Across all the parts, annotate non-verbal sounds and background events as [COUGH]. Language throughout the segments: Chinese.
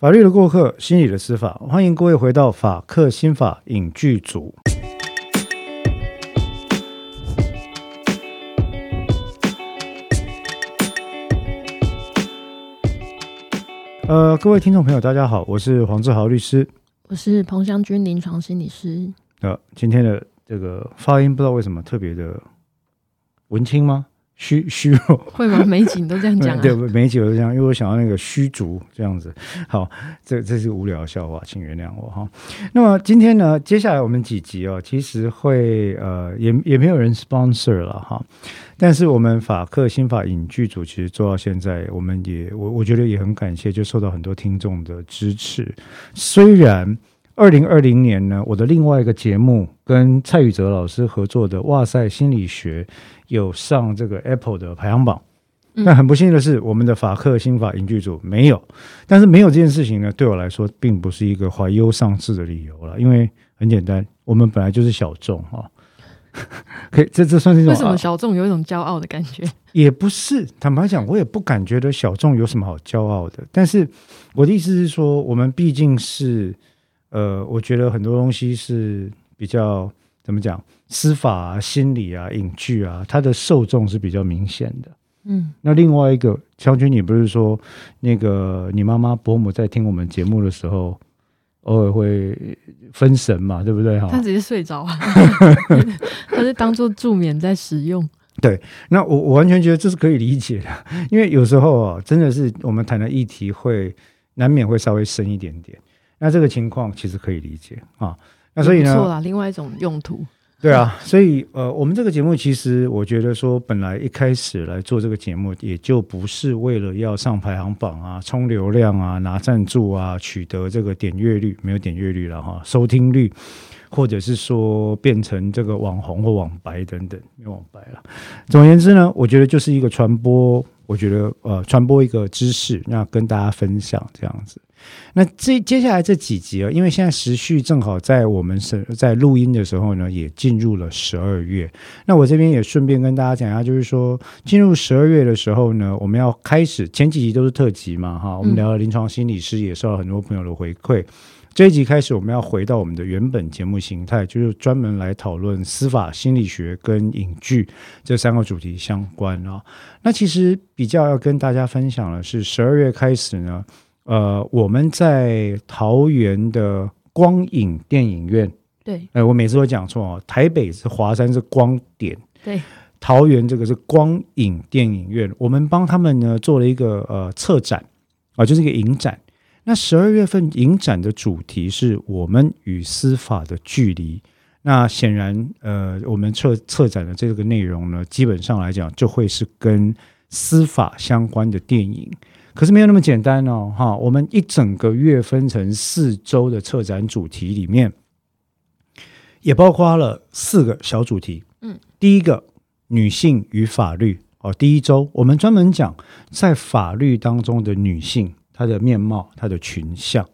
法律的过客，心理的司法，欢迎各位回到法客心法影剧组。呃，各位听众朋友，大家好，我是黄志豪律师。我是彭湘君，临床心理师。呃，今天的这个发音不知道为什么特别的文青吗？虚虚弱 [LAUGHS] 会吗？每一集你都这样讲啊？[LAUGHS] 对，每一集我都这样，因为我想要那个虚竹这样子。好，这这是无聊的笑话，请原谅我哈。那么今天呢，接下来我们几集哦，其实会呃，也也没有人 sponsor 了哈。但是我们法克新法影剧组其实做到现在，我们也我我觉得也很感谢，就受到很多听众的支持。虽然二零二零年呢，我的另外一个节目跟蔡宇哲老师合作的《哇塞心理学》有上这个 Apple 的排行榜，但很不幸的是，我们的法克新法影剧组没有。但是没有这件事情呢，对我来说并不是一个怀忧丧志的理由了，因为很简单，我们本来就是小众哈。[LAUGHS] 可以，这这算是一种为什么小众有一种骄傲的感觉？也不是，坦白讲，我也不敢觉得小众有什么好骄傲的。但是我的意思是说，我们毕竟是，呃，我觉得很多东西是比较怎么讲，司法啊、心理啊、影剧啊，它的受众是比较明显的。嗯，那另外一个，将军，你不是说那个你妈妈伯母在听我们节目的时候？偶尔会分神嘛，对不对？哈，他直接睡着，[LAUGHS] 他是当做助眠在使用。对，那我我完全觉得这是可以理解的，因为有时候啊，真的是我们谈的议题会难免会稍微深一点点。那这个情况其实可以理解啊。那所以呢，错了，另外一种用途。对啊，所以呃，我们这个节目其实我觉得说，本来一开始来做这个节目，也就不是为了要上排行榜啊、冲流量啊、拿赞助啊、取得这个点阅率，没有点阅率了哈，收听率，或者是说变成这个网红或网白等等，没有网白了。总而言之呢，我觉得就是一个传播，我觉得呃，传播一个知识，那跟大家分享这样子。那这接下来这几集啊，因为现在时序正好在我们是在录音的时候呢，也进入了十二月。那我这边也顺便跟大家讲一下，就是说进入十二月的时候呢，我们要开始前几集都是特辑嘛，哈，我们聊了临床心理师，也受到很多朋友的回馈。这一集开始，我们要回到我们的原本节目形态，就是专门来讨论司法心理学跟影剧这三个主题相关啊。那其实比较要跟大家分享的是，十二月开始呢。呃，我们在桃园的光影电影院，对，哎，我每次都讲错哦，台北是华山是光点，对，桃园这个是光影电影院，我们帮他们呢做了一个呃策展啊，就是一个影展。那十二月份影展的主题是我们与司法的距离。那显然，呃，我们策策展的这个内容呢，基本上来讲就会是跟司法相关的电影。可是没有那么简单哦，哈！我们一整个月分成四周的策展主题里面，也包括了四个小主题。嗯，第一个女性与法律哦，第一周我们专门讲在法律当中的女性她的面貌、她的群像。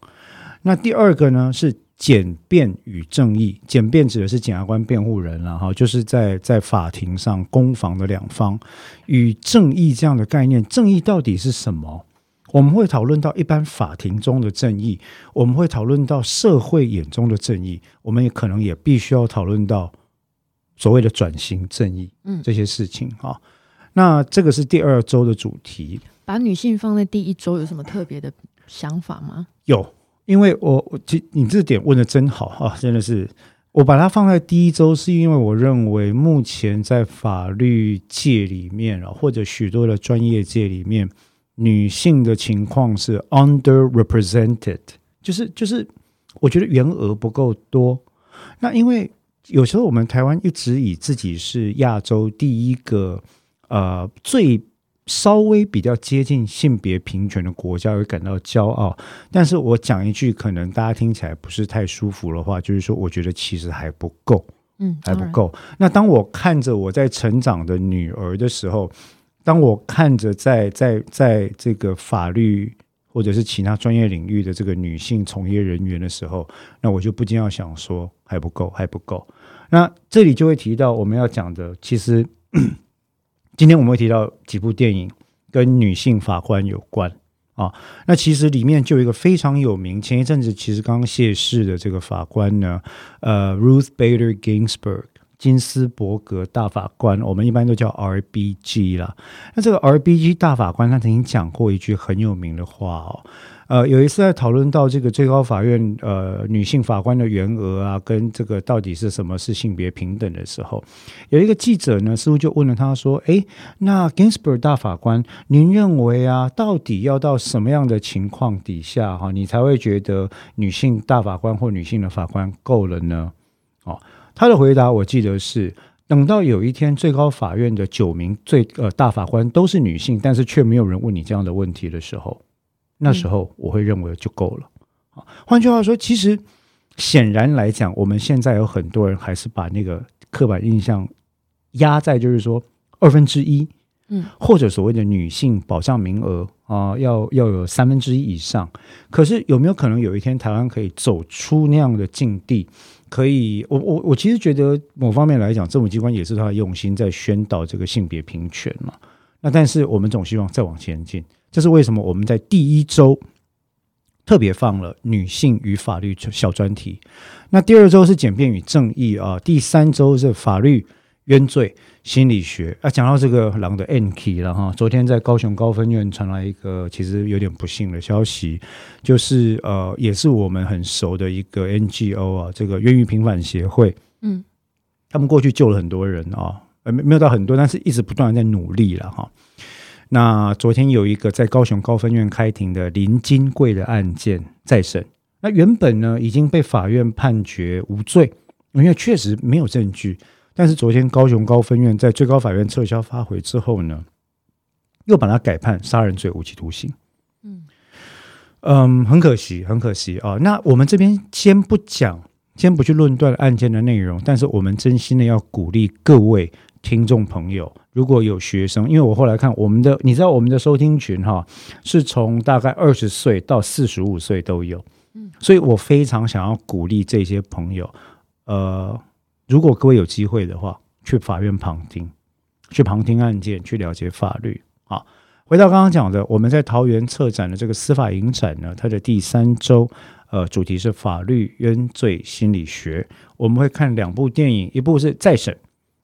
那第二个呢是简便与正义，简便指的是检察官、辩护人了哈，就是在在法庭上攻防的两方与正义这样的概念，正义到底是什么？我们会讨论到一般法庭中的正义，我们会讨论到社会眼中的正义，我们也可能也必须要讨论到所谓的转型正义，嗯，这些事情哈。那这个是第二周的主题，把女性放在第一周有什么特别的想法吗？有，因为我我这你这点问的真好啊，真的是我把它放在第一周，是因为我认为目前在法律界里面啊，或者许多的专业界里面。女性的情况是 underrepresented，就是就是，我觉得员额不够多。那因为有时候我们台湾一直以自己是亚洲第一个呃最稍微比较接近性别平权的国家会感到骄傲。但是我讲一句可能大家听起来不是太舒服的话，就是说我觉得其实还不够，嗯，还不够。那当我看着我在成长的女儿的时候。当我看着在在在这个法律或者是其他专业领域的这个女性从业人员的时候，那我就不禁要想说还不够，还不够。那这里就会提到我们要讲的，其实今天我们会提到几部电影跟女性法官有关啊。那其实里面就有一个非常有名，前一阵子其实刚刚谢世的这个法官呢，呃，Ruth Bader Ginsburg。金斯伯格大法官，我们一般都叫 RBG 啦。那这个 RBG 大法官，他曾经讲过一句很有名的话哦。呃，有一次在讨论到这个最高法院呃女性法官的员额啊，跟这个到底是什么是性别平等的时候，有一个记者呢，似乎就问了他说：“诶，那 Ginsburg 大法官，您认为啊，到底要到什么样的情况底下哈，你才会觉得女性大法官或女性的法官够了呢？”哦。他的回答我记得是：等到有一天最高法院的九名最呃大法官都是女性，但是却没有人问你这样的问题的时候，那时候我会认为就够了。啊，换句话说，其实显然来讲，我们现在有很多人还是把那个刻板印象压在就是说二分之一，嗯，或者所谓的女性保障名额啊，要要有三分之一以上。可是有没有可能有一天台湾可以走出那样的境地？可以，我我我其实觉得某方面来讲，政府机关也是他的用心在宣导这个性别平权嘛。那但是我们总希望再往前进，这是为什么？我们在第一周特别放了女性与法律小专题，那第二周是简便与正义啊，第三周是法律。冤罪心理学啊，讲到这个狼的 N K 了哈。昨天在高雄高分院传来一个其实有点不幸的消息，就是呃，也是我们很熟的一个 N G O 啊，这个冤狱平反协会。嗯，他们过去救了很多人啊，呃，没有到很多，但是一直不断的在努力了哈。那昨天有一个在高雄高分院开庭的林金贵的案件再审，那原本呢已经被法院判决无罪，因为确实没有证据。但是昨天高雄高分院在最高法院撤销发回之后呢，又把它改判杀人罪无期徒刑。嗯嗯，很可惜，很可惜啊。那我们这边先不讲，先不去论断案件的内容，但是我们真心的要鼓励各位听众朋友，如果有学生，因为我后来看我们的，你知道我们的收听群哈，是从大概二十岁到四十五岁都有。嗯，所以我非常想要鼓励这些朋友，呃。如果各位有机会的话，去法院旁听，去旁听案件，去了解法律。啊，回到刚刚讲的，我们在桃园策展的这个司法影展呢，它的第三周，呃，主题是法律冤罪心理学。我们会看两部电影，一部是再审，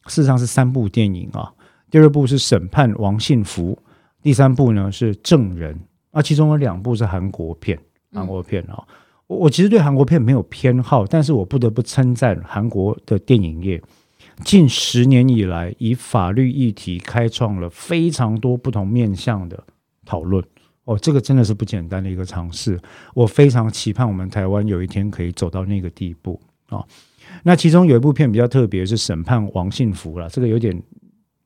事实上是三部电影啊。第二部是审判王信福，第三部呢是证人。啊，其中有两部是韩国片，韩国片啊。我其实对韩国片没有偏好，但是我不得不称赞韩国的电影业，近十年以来以法律议题开创了非常多不同面向的讨论。哦，这个真的是不简单的一个尝试。我非常期盼我们台湾有一天可以走到那个地步啊。那其中有一部片比较特别，是审判王信福了。这个有点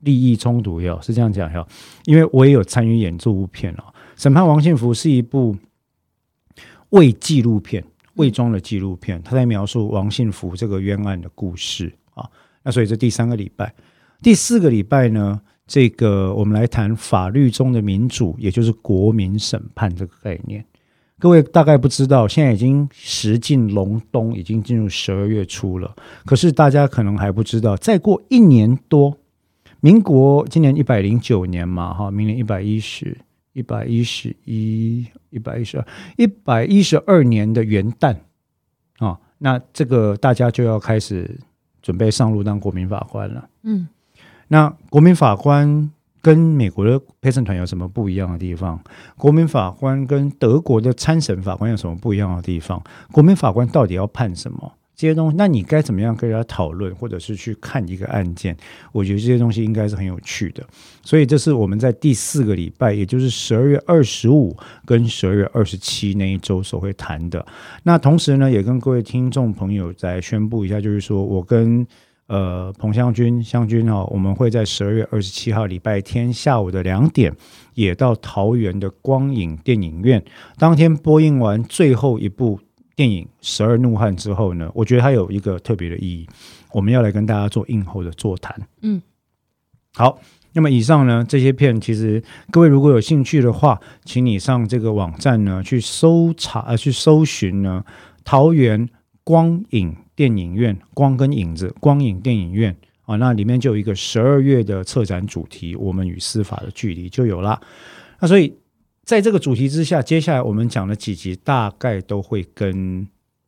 利益冲突哟，是这样讲哟，因为我也有参与演这部片啊。审判王信福是一部。伪纪录片，伪装的纪录片，他在描述王信福这个冤案的故事啊。那所以这第三个礼拜，第四个礼拜呢，这个我们来谈法律中的民主，也就是国民审判这个概念。各位大概不知道，现在已经时近隆冬，已经进入十二月初了。可是大家可能还不知道，再过一年多，民国今年一百零九年嘛，哈，明年一百一十。一百一十一，一百一十二，一百一十二年的元旦啊，那这个大家就要开始准备上路当国民法官了。嗯，那国民法官跟美国的陪审团有什么不一样的地方？国民法官跟德国的参审法官有什么不一样的地方？国民法官到底要判什么？这些东西，那你该怎么样跟人家讨论，或者是去看一个案件？我觉得这些东西应该是很有趣的。所以这是我们在第四个礼拜，也就是十二月二十五跟十二月二十七那一周所会谈的。那同时呢，也跟各位听众朋友再宣布一下，就是说我跟呃彭湘君湘君哦，我们会在十二月二十七号礼拜天下午的两点，也到桃园的光影电影院，当天播映完最后一部。电影《十二怒汉》之后呢，我觉得它有一个特别的意义，我们要来跟大家做映后的座谈。嗯，好，那么以上呢这些片，其实各位如果有兴趣的话，请你上这个网站呢去搜查呃去搜寻呢桃园光影电影院，光跟影子光影电影院啊，那里面就有一个十二月的策展主题，我们与司法的距离就有了。那所以。在这个主题之下，接下来我们讲的几集大概都会跟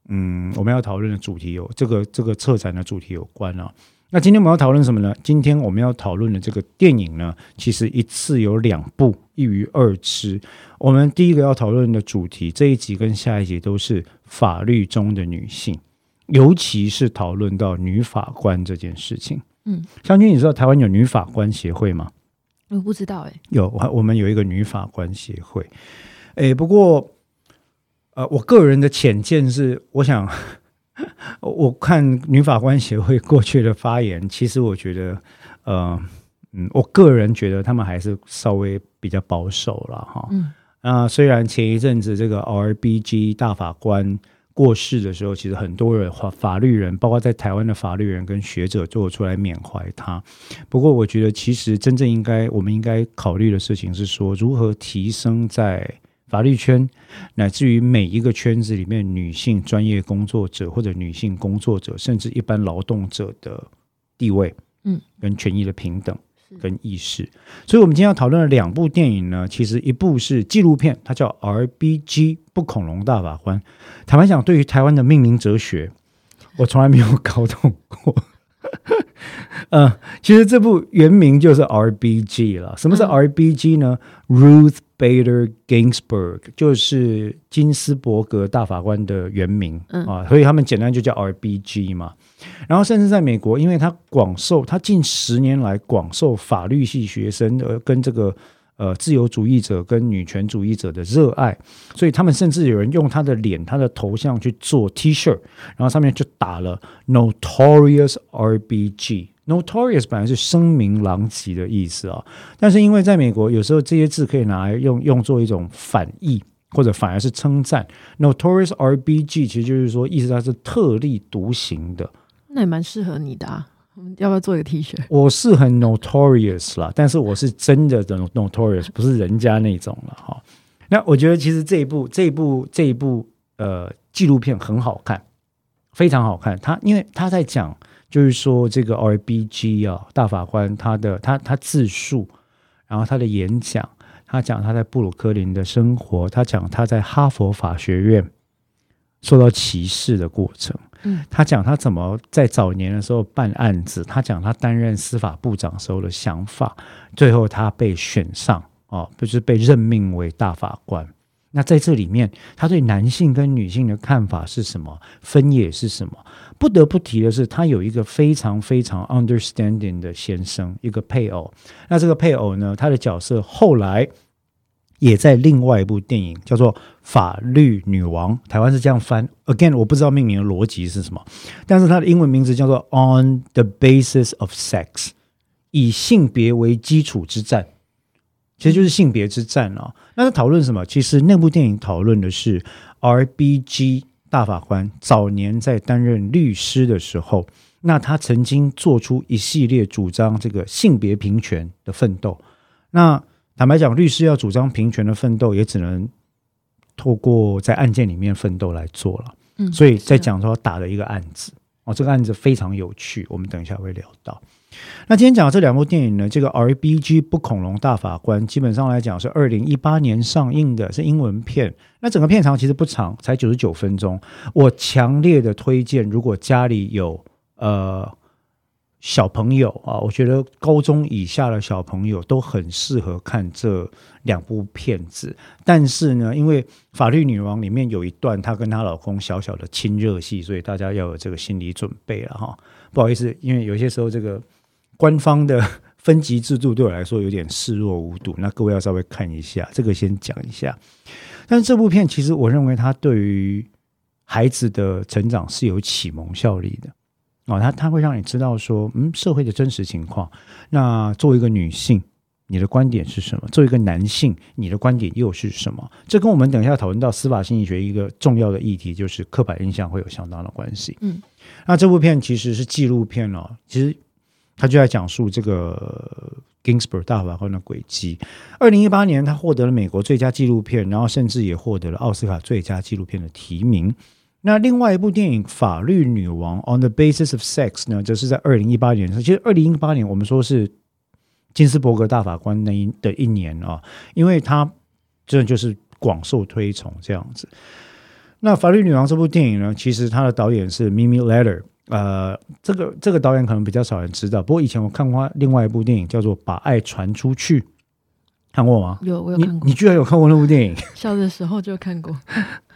嗯我们要讨论的主题有这个这个策展的主题有关啊。那今天我们要讨论什么呢？今天我们要讨论的这个电影呢，其实一次有两部，一鱼二吃。我们第一个要讨论的主题，这一集跟下一集都是法律中的女性，尤其是讨论到女法官这件事情。嗯，湘君，你知道台湾有女法官协会吗？我不知道哎、有，我我们有一个女法官协会。诶，不过，呃，我个人的浅见是，我想，[LAUGHS] 我看女法官协会过去的发言，其实我觉得，呃，嗯，我个人觉得他们还是稍微比较保守了哈。嗯那虽然前一阵子这个 RBG 大法官过世的时候，其实很多人法法律人，包括在台湾的法律人跟学者，做出来缅怀他。不过，我觉得其实真正应该我们应该考虑的事情是说，如何提升在法律圈乃至于每一个圈子里面女性专业工作者或者女性工作者，甚至一般劳动者的地位，嗯，跟权益的平等是跟意识。所以，我们今天要讨论的两部电影呢，其实一部是纪录片，它叫《RBG 不恐龙大法官》。坦白讲，对于台湾的命名哲学，我从来没有搞懂过。呃，其实这部原名就是 RBG 了。什么是嗯 RBG 呢、Ruth Bader Ginsburg 就是金斯伯格大法官的原名、嗯啊，所以他们简单就叫 RBG 嘛。然后甚至在美国，因为他广受他近十年来广受法律系学生呃跟这个呃自由主义者跟女权主义者的热爱，所以他们甚至有人用他的脸、他的头像去做 T 恤，然后上面就打了 Notorious RBG。Notorious 本来是声名狼藉的意思啊，但是因为在美国，有时候这些字可以拿来用用作一种反义，或者反而是称赞。Notorious RBG 其实就是说，意思它是特立独行的。那也蛮适合你的啊。我们要不要做一个 T 恤？我是很 notorious 啦，但是我是真的的 notorious，不是人家那种了哈。那我觉得其实这一部这一部这一部呃纪录片很好看，非常好看。他因为他在讲，就是说这个 RBG 啊大法官他的他他自述，然后他的演讲，他讲他在布鲁克林的生活，他讲他在哈佛法学院受到歧视的过程。嗯他讲他怎么在早年的时候办案子，他讲他担任司法部长时候的想法，最后他被选上哦，就是被任命为大法官。那在这里面，他对男性跟女性的看法是什么，分野是什么？不得不提的是，他有一个非常非常 understanding 的先生，一个配偶。那这个配偶呢，他的角色后来也在另外一部电影叫做《法律女王》，台湾是这样翻。Again，我不知道命名的逻辑是什么，但是它的英文名字叫做《On the Basis of Sex》，以性别为基础之战，其实就是性别之战啊。那他讨论什么？其实那部电影讨论的是 RBG 大法官早年在担任律师的时候，那他曾经做出一系列主张这个性别平权的奋斗。那坦白讲，律师要主张平权的奋斗，也只能透过在案件里面奋斗来做了。嗯所以在讲说打了一个案子哦，这个案子非常有趣，我们等一下会聊到。那今天讲的这两部电影呢，这个 RBG 不恐龙大法官，基本上来讲是二零一八年上映的，是英文片。那整个片长其实不长，才九十九分钟。我强烈的推荐，如果家里有呃小朋友啊，我觉得高中以下的小朋友都很适合看这两部片子。但是呢，因为《法律女王》里面有一段她跟她老公小小的亲热戏，所以大家要有这个心理准备了哈。不好意思，因为有些时候这个官方的分级制度对我来说有点视若无睹，那各位要稍微看一下，这个先讲一下。但是这部片其实我认为它对于孩子的成长是有启蒙效力的。哦，它它会让你知道说，嗯，社会的真实情况。那作为一个女性，你的观点是什么？作为一个男性，你的观点又是什么？这跟我们等一下讨论到司法心理学一个重要的议题，就是刻板印象会有相当的关系。嗯，那这部片其实是纪录片哦，其实他就在讲述这个 Ginsburg 大法官的轨迹。二零一八年，他获得了美国最佳纪录片，然后甚至也获得了奥斯卡最佳纪录片的提名。那另外一部电影《法律女王》（On the Basis of Sex） 呢，则是在二零一八年。其实二零一八年我们说是金斯伯格大法官那一的一年啊，因为他真的就是广受推崇这样子。那《法律女王》这部电影呢，其实它的导演是 Mimi Letter 呃，这个这个导演可能比较少人知道，不过以前我看过他另外一部电影叫做《把爱传出去》，看过吗？有我有你看过你，居然有看过那部电影？小的时候就看过。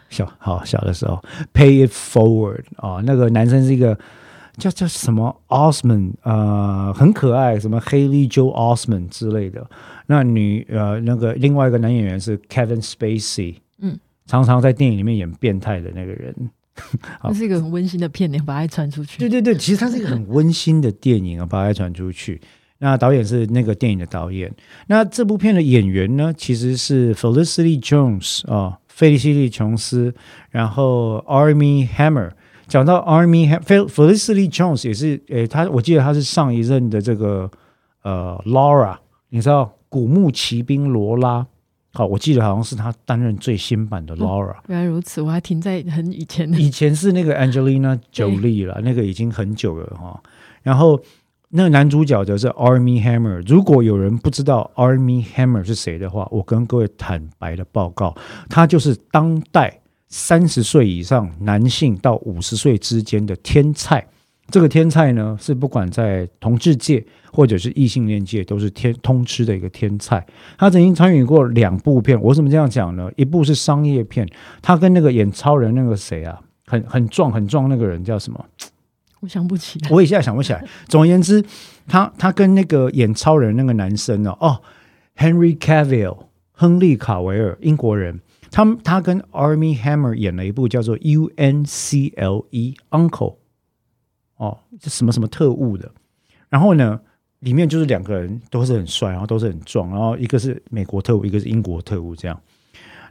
小好小的时候，Pay It Forward 啊、那个男生是一个叫叫什么 Osman，呃，很可爱，什么 Haley Joe Osman 之类的。那女呃那个另外一个男演员是 Kevin Spacey，嗯，常常在电影里面演变态的那个人。好 [LAUGHS] 那是一个很温馨的片，你把爱传出去。对对对，其实它是一个很温馨的电影啊，把它传出去。[LAUGHS] 那导演是那个电影的导演。那这部片的演员呢，其实是 Felicity Jones 啊、费利西利·琼斯，然后 Army Hammer。讲到 Army Fel Felicity Jones 也是，诶，他我记得他是上一任的这个呃 Laura，你知道古墓奇兵罗拉。好，我记得好像是他担任最新版的 Laura。原来如此，我还停在很以前的。以前是那个 Angelina Jolie 了，那个已经很久了哈。然后那个男主角则是 Army Hammer。如果有人不知道 Army Hammer 是谁的话，我跟各位坦白的报告，他就是当代三十岁以上男性到五十岁之间的天才。这个天菜呢，是不管在同志界或者是异性恋界都是天通吃的一个天菜。他曾经参与过两部片，我怎么这样讲呢？一部是商业片，他跟那个演超人那个谁啊，很很壮很壮那个人叫什么？我想不起来。我一下想不起来。总而言之，他他跟那个演超人那个男生哦，哦，Henry Cavill，亨利卡维尔，英国人。他们他跟 Army Hammer 演了一部叫做 UNCLE Uncle，哦，这什么什么特务的。然后呢，里面就是两个人都是很帅，然后都是很壮，然后一个是美国特务，一个是英国特务，这样。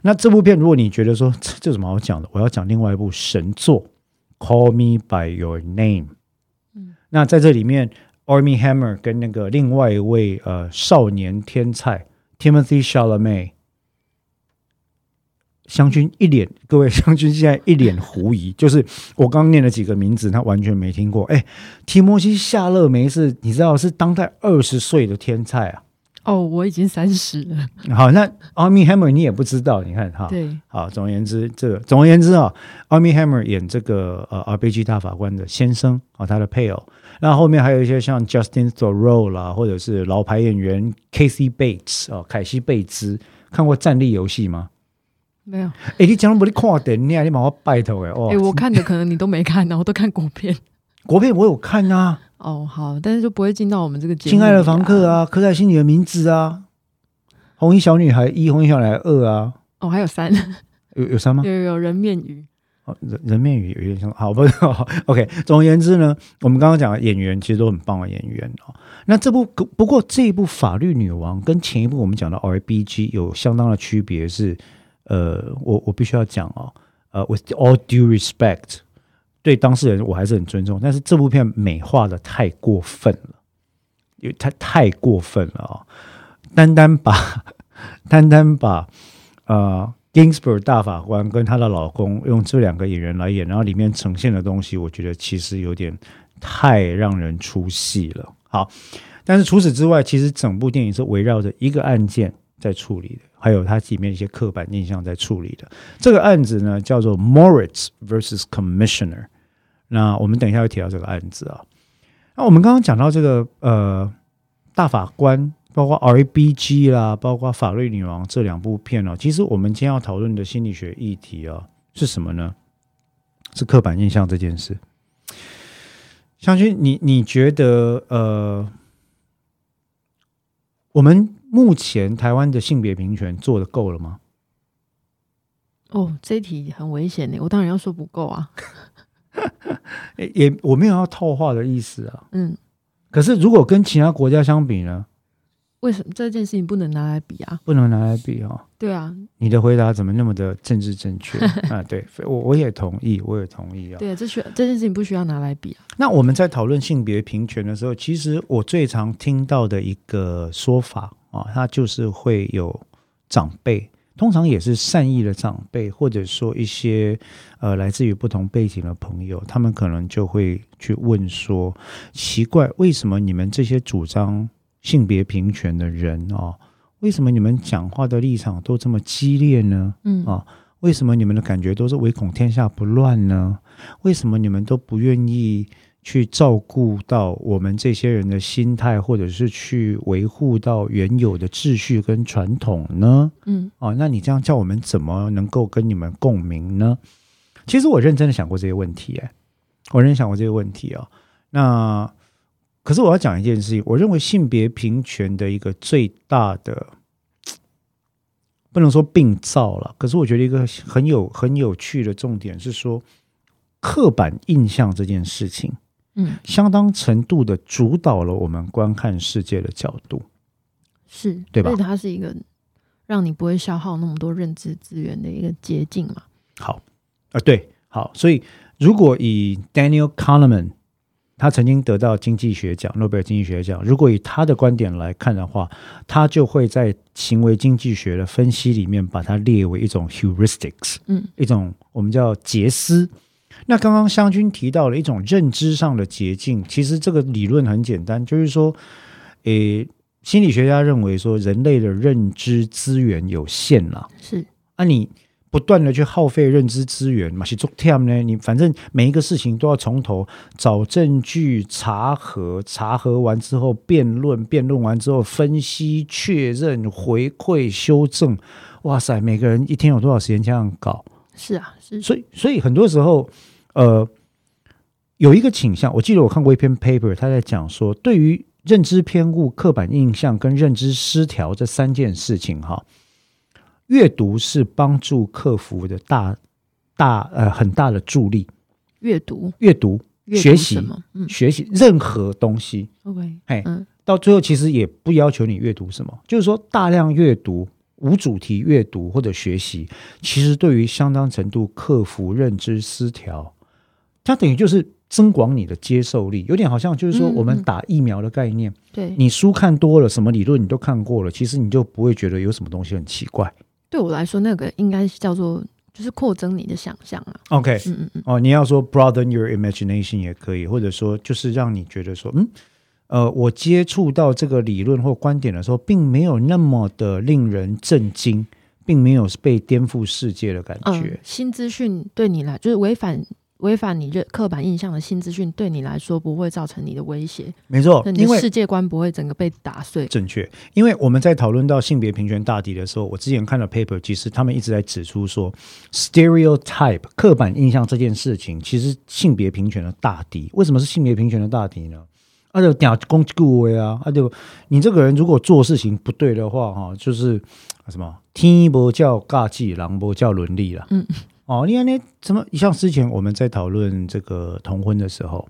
那这部片，如果你觉得说这这有什么好讲的，我要讲另外一部神作《Call Me by Your Name》。嗯，那在这里面，Army Hammer 跟那个另外一位呃少年天才 Timothy Chalamet，湘军一脸，各位 [LAUGHS] 湘军现在一脸狐疑，就是我刚念了几个名字，他完全没听过。哎，提摩西夏勒梅是你知道是当代二十岁的天才啊。哦，我已经三十了。好，那 Army Hammer 你也不知道，你看哈。对，好，总而言之，这个总而言之啊，Army Hammer 演这个呃 RPG 大法官的先生啊，他的配偶。那后面还有一些像 Justin Thoreau 啦，或者是老牌演员 Casey Bates 啊，凯西贝兹。看过《战力游戏》吗？没有。哎，你讲不你看电影，你把我拜托哎哦哎、，我看的可能你都没看呢，我都看国片。[LAUGHS] 国片我有看啊，哦，好，但是就不会进到我们这个《节目。亲爱的房客》。啊，刻在心里的名字啊，红衣小女孩一，红衣小女孩二啊，哦，还有三，有有三吗？[LAUGHS] 有有有人面鱼。哦，人人面鱼有点像，好不 [LAUGHS] 好？OK。总而言之呢，我们刚刚讲的演员其实都很棒的演员哦。那这部不过这一部《法律女王》跟前一部我们讲的 RBG 有相当的区别是，呃，我我必须要讲哦，呃，with all due respect，对当事人我还是很尊重，但是这部片美化的太过分了，因为太太过分了哦，单单把 [LAUGHS] 单单把呃。Ginsburg 大法官跟她的老公用这两个演员来演，然后里面呈现的东西，我觉得其实有点太让人出戏了。好，但是除此之外，其实整部电影是围绕着一个案件在处理的，还有它里面一些刻板印象在处理的。这个案子呢叫做 Moritz versus Commissioner。那我们等一下会提到这个案子啊。那我们刚刚讲到这个呃大法官。包括 RBG 啦，包括《法律女王》这两部片哦，其实我们今天要讨论的心理学议题哦是什么呢？是刻板印象这件事。湘君，你你觉得呃，我们目前台湾的性别平权做的够了吗？哦，这一题很危险呢，我当然要说不够啊。[LAUGHS] 也也我没有要套话的意思啊。嗯，可是如果跟其他国家相比呢？为什么这件事情不能拿来比啊？不能拿来比哦。对啊，你的回答怎么那么的政治正确 [LAUGHS] 啊？对我我也同意，我也同意啊。对啊，这需要这件事情不需要拿来比啊。那我们在讨论性别平权的时候，其实我最常听到的一个说法啊，他就是会有长辈，通常也是善意的长辈，或者说一些呃来自于不同背景的朋友，他们可能就会去问说：奇怪，为什么你们这些主张性别平权的人哦，为什么你们讲话的立场都这么激烈呢？嗯啊为什么你们的感觉都是唯恐天下不乱呢？为什么你们都不愿意去照顾到我们这些人的心态，或者是去维护到原有的秩序跟传统呢？嗯哦，那你这样叫我们怎么能够跟你们共鸣呢？其实我认真的想过这些问题，哎，我认真想过这些问题哦、那可是我要讲一件事情，我认为性别平权的一个最大的，不能说病灶了，可是我觉得一个很有很有趣的重点是说，刻板印象这件事情，嗯，相当程度的主导了我们观看世界的角度。是对吧所以它是一个让你不会消耗那么多认知资源的一个捷径嘛。好，啊、对，好，所以如果以 Daniel Kahneman，他曾经得到经济学奖，诺贝尔经济学奖，如果以他的观点来看的话，他就会在行为经济学的分析里面把它列为一种 heuristics，嗯一种我们叫捷思。那刚刚湘军提到了一种认知上的捷径，其实这个理论很简单，就是说，诶，心理学家认为说人类的认知资源有限啦，是啊，你不断的去耗费认知资源嘛，去做 t 呢？你反正每一个事情都要从头找证据、查核，查核完之后辩论，辩论完之后分析、确认、回馈、修正。哇塞，每个人一天有多少时间这样搞？是啊，是所以，所以很多时候，呃，有一个倾向，我记得我看过一篇 paper，他在讲说，对于认知偏误、刻板印象跟认知失调这三件事情，哈，阅读是帮助克服的大大呃很大的助力。阅读阅读、学习什么？嗯学习任何东西，，OK，哎，嗯到最后其实也不要求你阅读什么，就是说大量阅读、无主题阅读或者学习，其实对于相当程度克服认知失调，它等于就是增广你的接受力，有点好像就是说嗯我们嗯打疫苗的概念，对，你书看多了，什么理论你都看过了，其实你就不会觉得有什么东西很奇怪。对我来说，那个应该是叫做就是扩增你的想象啊。OK，嗯嗯嗯，哦，你要说 broaden your imagination 也可以，或者说就是让你觉得说，嗯，呃，我接触到这个理论或观点的时候，并没有那么的令人震惊，并没有被颠覆世界的感嗯觉。新资讯对你来就是违反违反你认刻板印象的新资讯，对你来说不会造成你的威胁，没错，你因为的世界观不会整个被打碎。正确，因为我们在讨论到性别平权大敌的时候，我之前看了 paper，其实他们一直在指出说，stereotype 刻板印象这件事情，其实性别平权的大敌。为什么是性别平权的大敌呢？啊，就讲攻击顾威啊，啊就你这个人如果做事情不对的话，哈，就是啊什么天不叫尬技，狼不叫伦理啦。嗯，哦，你看那怎么，像之前我们在讨论这个同婚的时候，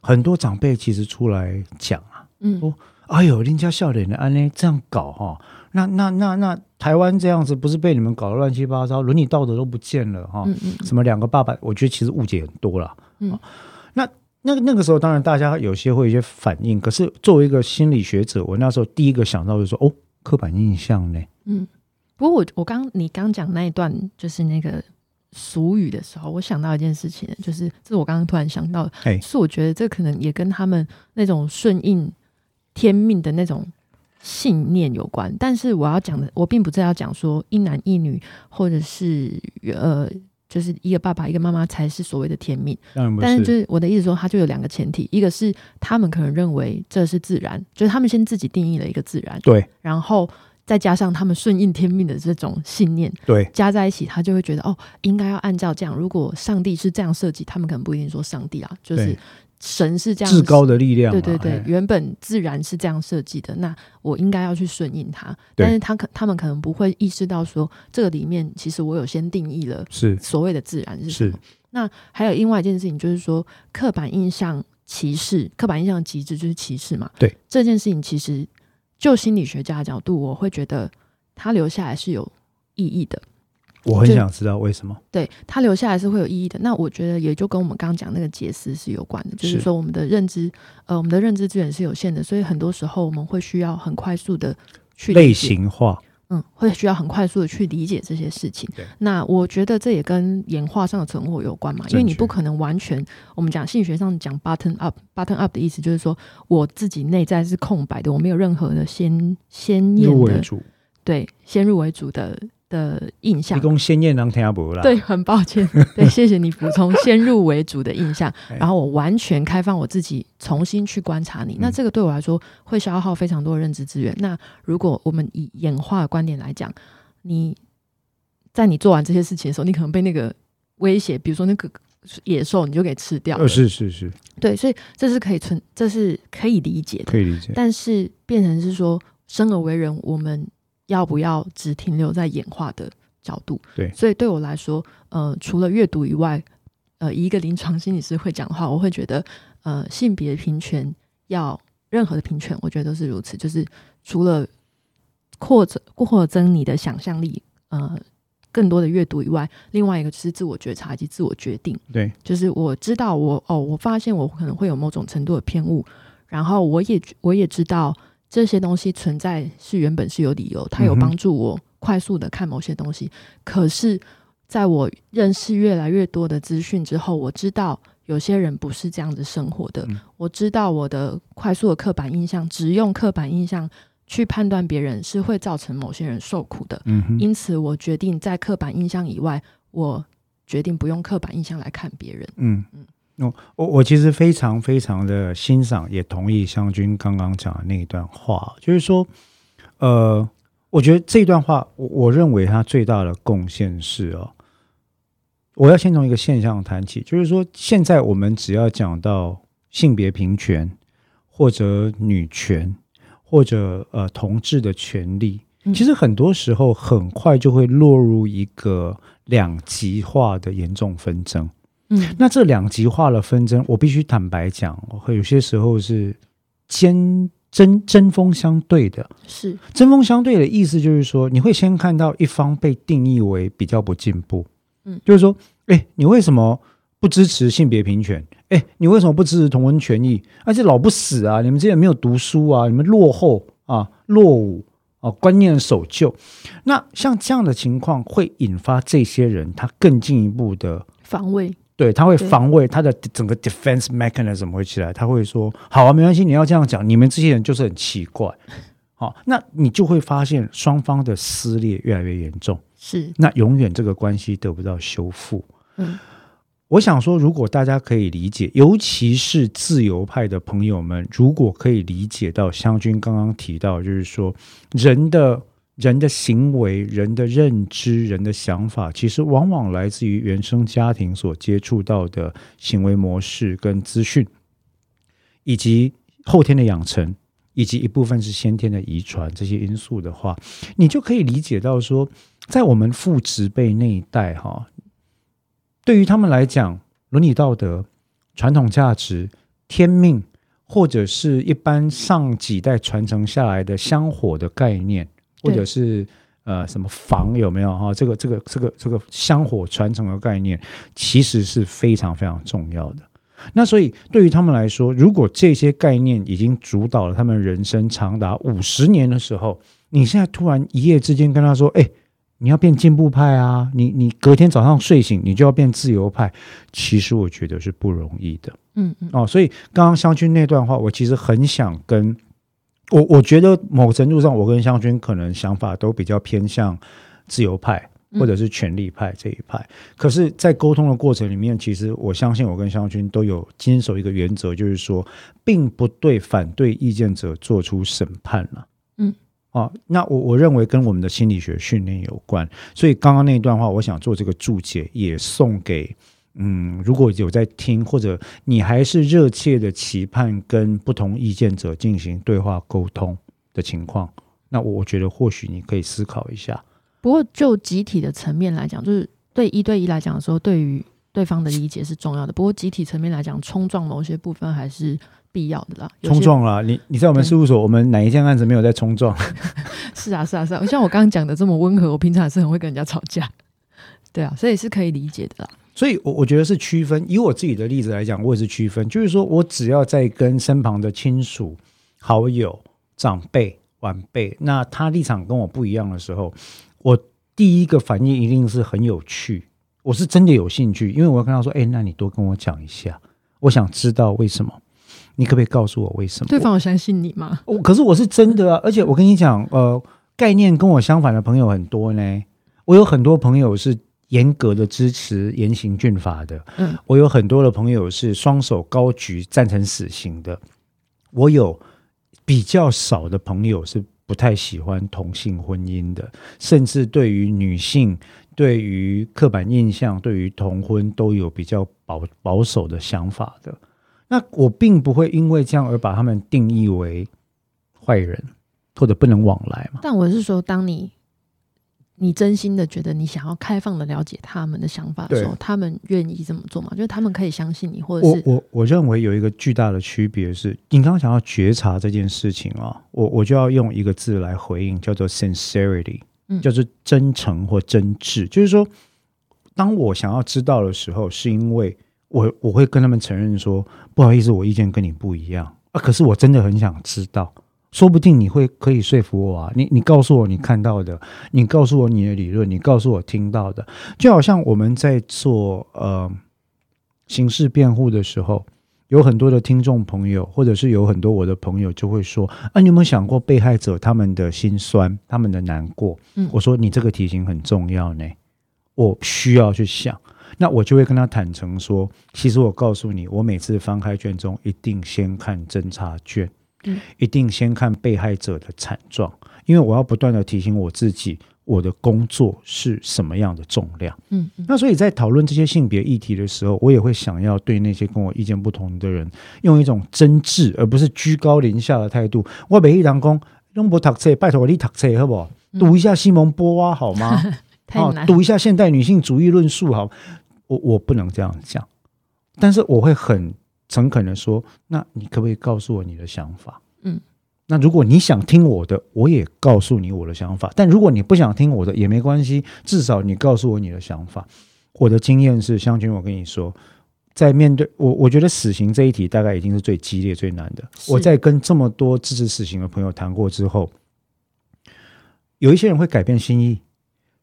很多长辈其实出来讲啊。嗯说哎呦，人家笑脸的安呢这样搞哈、那那那那台湾这样子不是被你们搞得乱七八糟，伦理道德都不见了哈、嗯嗯什么两个爸爸，我觉得其实误解很多了。嗯哦那那个那个时候，当然大家有些会有一些反应，可是作为一个心理学者，我那时候第一个想到就是说，哦，刻板印象呢？嗯。不过我我刚你刚讲那一段就是那个俗语的时候，我想到一件事情，就是这是我刚刚突然想到的，哎是我觉得这可能也跟他们那种顺应天命的那种信念有关。但是我要讲的，我并不是要讲说一男一女，或者是呃，就是一个爸爸一个妈妈才是所谓的天命。当然不但是就是是我的意思说，他就有两个前提，一个是他们可能认为这是自然，就是他们先自己定义了一个自然，对然后再加上他们顺应天命的这种信念对加在一起，他就会觉得哦，应该要按照这样。如果上帝是这样设计，他们可能不一定说上帝啊，就是神是这样至高的力量，对对对哎，原本自然是这样设计的，那我应该要去顺应它。但是他可他们可能不会意识到说，这个里面其实我有先定义了是所谓的自然是什是么。那还有另外一件事情，就是说刻板印象歧视，刻板印象的极致就是歧视嘛。对这件事情，其实就心理学家的角度，我会觉得他留下来是有意义的。我很想知道为什么。对他留下来是会有意义的。那我觉得也就跟我们刚刚讲那个解释是有关的，就是是说我们的认知，呃，我们的认知资源是有限的，所以很多时候我们会需要很快速的去类，型化，嗯，会需要很快速的去理解这些事情。那我觉得这也跟演化上的存活有关嘛，因为你不可能完全，我们讲心理学上讲 button up，button up 的意思就是说我自己内在是空白的，我没有任何的先先验的入为主，对先入为主的的印象提。供鲜艳能听不啦？对，很抱歉，[LAUGHS] 对，谢谢你补充先入为主的印象，[LAUGHS] 哎然后我完全开放我自己，重新去观察你。那嗯这个对我来说会消耗非常多的认知资源。那如果我们以演化的观点来讲，你在你做完这些事情的时候，你可能被那个威胁，比如说那个野兽，你就给吃掉了。呃，是是是，对，所以这是可以存，这是可以理解的。可以理解。但是变成是说，生而为人，我们要不要只停留在演化的角度？对所以对我来说，呃，除了阅读以外，呃，以一个临床心理师会讲的话，我会觉得，呃，性别平权要任何的平权，我觉得都是如此，就是除了扩增扩增你的想象力，呃。更多的阅读以外，另外一个就是自我觉察以及自我决定。对，就是我知道我哦，我发现我可能会有某种程度的偏误，然后我也我也知道这些东西存在是原本是有理由，它有帮助我快速的看某些东西。可是，在我认识越来越多的资讯之后，我知道有些人不是这样子生活的。嗯我知道我的快速的刻板印象，只用刻板印象去判断别人，是会造成某些人受苦的。嗯，因此，我决定在刻板印象以外，我决定不用刻板印象来看别人。嗯嗯我我我其实非常非常的欣赏，也同意湘君刚刚讲的那一段话，就是说，呃，我觉得这段话，我我认为它最大的贡献是哦，我要先从一个现象谈起，就是说，现在我们只要讲到性别平权，或者女权，或者呃同志的权利，嗯其实很多时候很快就会落入一个两极化的严重纷争。嗯那这两极化的纷争，我必须坦白讲，会有些时候是尖针针锋相对的。是，针锋相对的意思就是说，你会先看到一方被定义为比较不进步，嗯就是说，哎，你为什么不支持性别平权？哎，你为什么不支持同婚权益？而且老不死啊！你们这些没有读书啊，你们落后啊，落伍啊，观念守旧。那像这样的情况，会引发这些人他更进一步的防卫，对，他会防卫他的整个 defense mechanism 会起来，他会说：“好啊，没关系，你要这样讲，你们这些人就是很奇怪。[LAUGHS] ”好，那你就会发现双方的撕裂越来越严重，是，那永远这个关系得不到修复。嗯我想说，如果大家可以理解，尤其是自由派的朋友们，如果可以理解到湘军刚刚提到，就是说人的人的行为、人的认知、人的想法，其实往往来自于原生家庭所接触到的行为模式跟资讯，以及后天的养成，以及一部分是先天的遗传这些因素的话，你就可以理解到说，在我们父执辈那一代哈，对于他们来讲，伦理道德、传统价值、天命，或者是一般上几代传承下来的香火的概念，或者是呃什么房有没有哈？这个这个这个这个香火传承的概念，其实是非常非常重要的。那所以对于他们来说，如果这些概念已经主导了他们人生长达五十年的时候，你现在突然一夜之间跟他说：“哎，你要变进步派啊！你你隔天早上睡醒，你就要变自由派。”其实我觉得是不容易的嗯嗯，哦。所以刚刚湘军那段话，我其实很想跟我，我觉得某程度上，我跟湘军可能想法都比较偏向自由派。嗯或者是权力派这一派，可是，在沟通的过程里面，其实我相信我跟湘军都有坚守一个原则，就是说，并不对反对意见者做出审判了。嗯，哦，那我我认为跟我们的心理学训练有关，所以刚刚那一段话，我想做这个注解，也送给嗯，如果有在听，或者你还是热切的期盼跟不同意见者进行对话沟通的情况，那我我觉得或许你可以思考一下。不过就集体的层面来讲，就是对一对一来讲的时候，对于对方的理解是重要的。不过集体层面来讲，冲撞某些部分还是必要的啦。冲撞啦！你你在我们事务所，我们哪一件案子没有在冲撞？[LAUGHS] 是啊是啊是啊，像我刚刚讲的这么温和，我平常也是很会跟人家吵架。对啊，所以是可以理解的啦。所以我，我觉得是区分。以我自己的例子来讲，我也是区分，就是说我只要在跟身旁的亲属、好友、长辈、晚辈，那他立场跟我不一样的时候，我第一个反应一定是很有趣，我是真的有兴趣，因为我要跟他说：“哎，那你多跟我讲一下，我想知道为什么，你可不可以告诉我为什么？”对方有相信你吗？我可是我是真的啊，而且我跟你讲，呃，概念跟我相反的朋友很多呢。我有很多朋友是严格的支持严刑峻法的，嗯，我有很多的朋友是双手高举赞成死刑的，我有比较少的朋友是不太喜欢同性婚姻的，甚至对于女性、对于刻板印象、对于同婚都有比较保保守的想法的。那我并不会因为这样而把他们定义为坏人或者不能往来嘛。但我是说，当你你真心的觉得你想要开放的了解他们的想法的时候，他们愿意这么做吗？就是他们可以相信你，或者是我我我认为有一个巨大的区别是，你刚刚讲到觉察这件事情啊，我我就要用一个字来回应，叫做 sincerity，嗯叫做真诚或真挚。就是说，当我想要知道的时候，是因为我我会跟他们承认说，不好意思，我意见跟你不一样啊，可是我真的很想知道。说不定你会可以说服我啊！你你告诉我你看到的，你告诉我你的理论，你告诉我听到的，就好像我们在做呃刑事辩护的时候，有很多的听众朋友，或者是有很多我的朋友就会说：“啊，你有没有想过被害者他们的心酸，他们的难过？”嗯我说：“你这个题型很重要呢，我需要去想。”那我就会跟他坦诚说：“其实我告诉你，我每次翻开卷宗，一定先看侦查卷，嗯一定先看被害者的惨状，因为我要不断的提醒我自己，我的工作是什么样的重量。”嗯嗯那所以在讨论这些性别议题的时候，我也会想要对那些跟我意见不同的人，用一种真挚而不是居高临下的态度。我每一堂工用不读册，拜托你读册好不好？嗯读一下西蒙波娃好吗？[LAUGHS] 太难，哦读一下现代女性主义论述好。我我不能这样讲，但是我会很诚恳的说，那你可不可以告诉我你的想法？嗯，那如果你想听我的，我也告诉你我的想法。但如果你不想听我的也没关系，至少你告诉我你的想法。我的经验是，湘君，我跟你说，在面对我，我觉得死刑这一题大概已经是最激烈、最难的。我在跟这么多支持死刑的朋友谈过之后，有一些人会改变心意，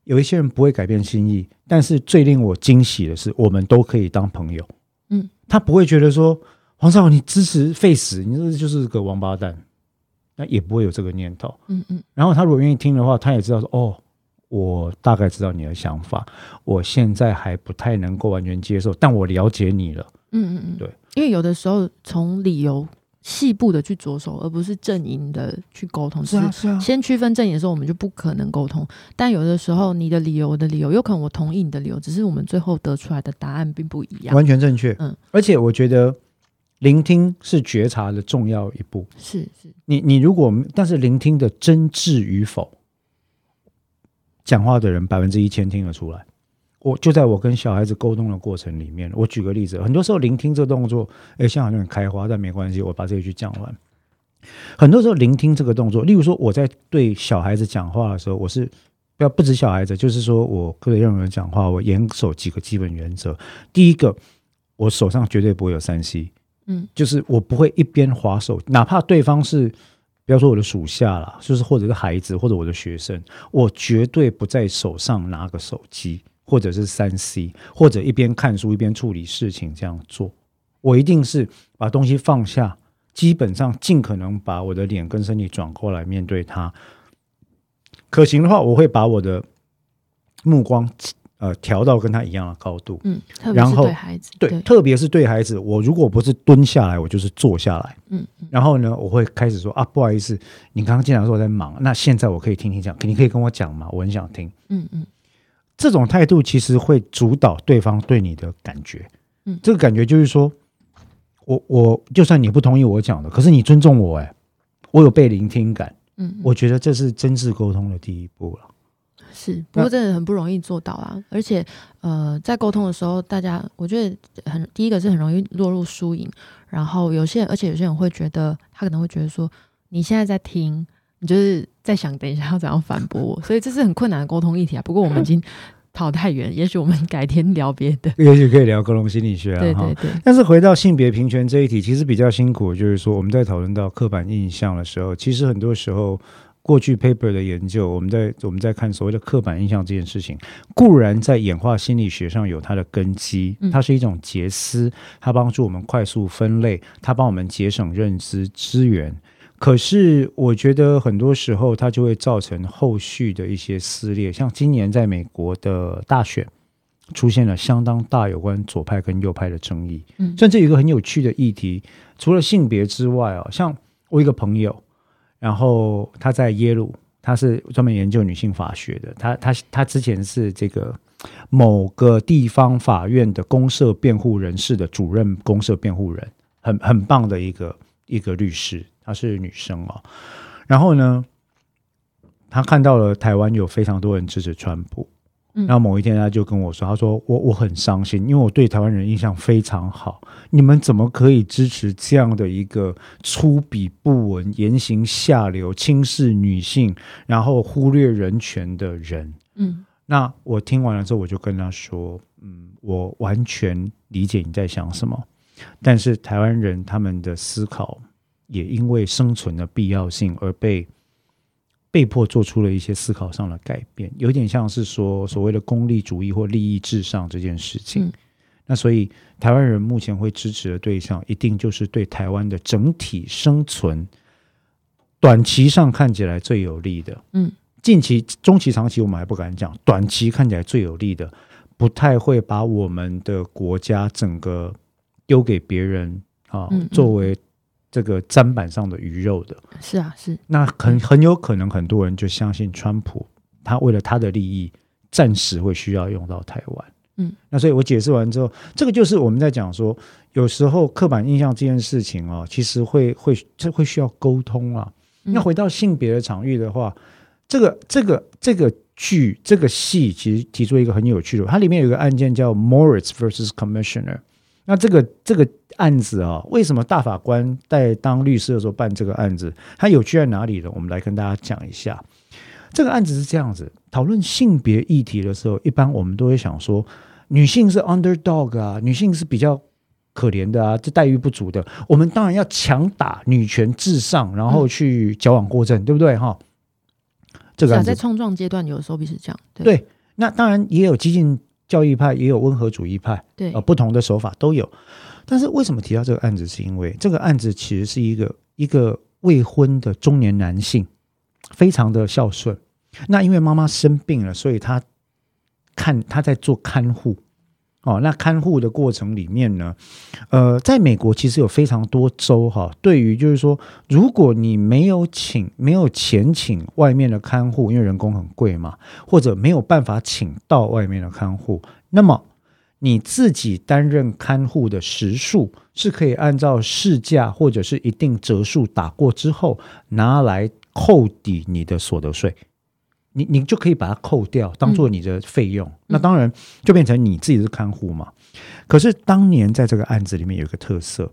有一些人不会改变心意。但是最令我惊喜的是，我们都可以当朋友。嗯，他不会觉得说黄少你支持废死，你这就是个王八蛋，那也不会有这个念头。嗯嗯。然后他如果愿意听的话，他也知道说哦，我大概知道你的想法，我现在还不太能够完全接受，但我了解你了。嗯嗯嗯，对，因为有的时候从理由细部的去着手，而不是阵营的去沟通，是啊，是啊，先区分阵营的时候，我们就不可能沟通。但有的时候，你的理由，我的理由，有可能我同意你的理由，只是我们最后得出来的答案并不一样。完全正确。嗯，而且我觉得聆听是觉察的重要一步。是是，你你如果但是聆听的真挚与否，讲话的人百分之一千听得出来。我就在我跟小孩子沟通的过程里面，我举个例子，很多时候聆听这个动作，哎，现在好像很开花，但没关系，我把这一句讲完。很多时候聆听这个动作，例如说我在对小孩子讲话的时候，我是不要不止小孩子，就是说我对任何人讲话，我严守几个基本原则。第一个，我手上绝对不会有三 C，嗯就是我不会一边划手，哪怕对方是，不要说我的属下啦，就是或者是孩子或者我的学生，我绝对不在手上拿个手机或者是三 C，或者一边看书一边处理事情这样做。我一定是把东西放下，基本上尽可能把我的脸跟身体转过来面对他。可行的话，我会把我的目光呃调到跟他一样的高度。嗯，然后对孩子，对，对，特别是对孩子，我如果不是蹲下来，我就是坐下来。嗯嗯然后呢，我会开始说啊，不好意思，你刚刚进来说我在忙，那现在我可以听听讲，你可以跟我讲吗？我很想听。嗯嗯这种态度其实会主导对方对你的感觉。嗯这个感觉就是说，我我就算你不同意我讲的，可是你尊重我，哎，我有被聆听感，嗯，嗯我觉得这是真挚沟通的第一步了。是，不过真的很不容易做到啊。而且，呃，在沟通的时候，大家我觉得很第一个是很容易落入输赢，然后有些人，而且有些人会觉得，他可能会觉得说，你现在在听，你就是在想等一下要怎样反驳我，所以这是很困难的沟通议题啊。不过我们已经跑太远，也许我们改天聊别的。也许可以聊沟通心理学啊，对对对，但是回到性别平权这一题，其实比较辛苦，就是说我们在讨论到刻板印象的时候，其实很多时候过去 paper 的研究，我们在我们在看所谓的刻板印象这件事情，固然在演化心理学上有它的根基嗯，它是一种结思，它帮助我们快速分类，它帮我们节省认知资源。可是我觉得很多时候它就会造成后续的一些撕裂，像今年在美国的大选出现了相当大有关左派跟右派的争议，嗯。甚至有一个很有趣的议题，除了性别之外哦，像我一个朋友，然后他在耶鲁，他是专门研究女性法学的，他他他之前是这个某个地方法院的公社辩护人士的主任公社辩护人，很很棒的一个一个律师，她是女生哦。然后呢，她看到了台湾有非常多人支持川普，嗯。然后某一天她就跟我说，她说我我很伤心，因为我对台湾人印象非常好，你们怎么可以支持这样的一个粗鄙不文、言行下流、轻视女性，然后忽略人权的人？嗯。那我听完了之后，我就跟她说：“嗯，我完全理解你在想什么，但是台湾人他们的思考也因为生存的必要性而被被迫做出了一些思考上的改变，有点像是说所谓的功利主义或利益至上这件事情。嗯那所以台湾人目前会支持的对象，一定就是对台湾的整体生存短期上看起来最有利的。嗯近期、中期、长期我们还不敢讲，短期看起来最有利的，不太会把我们的国家整个丢给别人啊，嗯嗯作为这个砧板上的鱼肉的。是啊是，那很很有可能很多人就相信川普，他为了他的利益，暂时会需要用到台湾。嗯，那所以我解释完之后，这个就是我们在讲说，有时候刻板印象这件事情哦，其实会会这会需要沟通啊。嗯那回到性别的场域的话，这个这个这个剧这个戏其实提出一个很有趣的，它里面有一个案件叫 Moritz versus Commissioner。那这个这个案子啊，为什么大法官在当律师的时候办这个案子？它有趣在哪里呢？我们来跟大家讲一下。这个案子是这样子：讨论性别议题的时候，一般我们都会想说，女性是 underdog 啊，女性是比较可怜的啊，这待遇不足的。我们当然要强打女权至上，然后去矫枉过正，对不对？哈，这个在冲撞阶段有的时候必是这样，对对那当然也有激进教义派，也有温和主义派，对呃，不同的手法都有。但是为什么提到这个案子？是因为这个案子其实是一个一个未婚的中年男性，非常的孝顺。那因为妈妈生病了，所以他看他在做看护。哦，那看护的过程里面呢，呃，在美国其实有非常多州哈，对于就是说，如果你没有请没有钱请外面的看护，因为人工很贵嘛，或者没有办法请到外面的看护，那么你自己担任看护的时数是可以按照市价或者是一定折数打过之后，拿来扣抵你的所得税。你你就可以把它扣掉，当做你的费用。那当然就变成你自己是看护嘛。可是当年在这个案子里面有一个特色，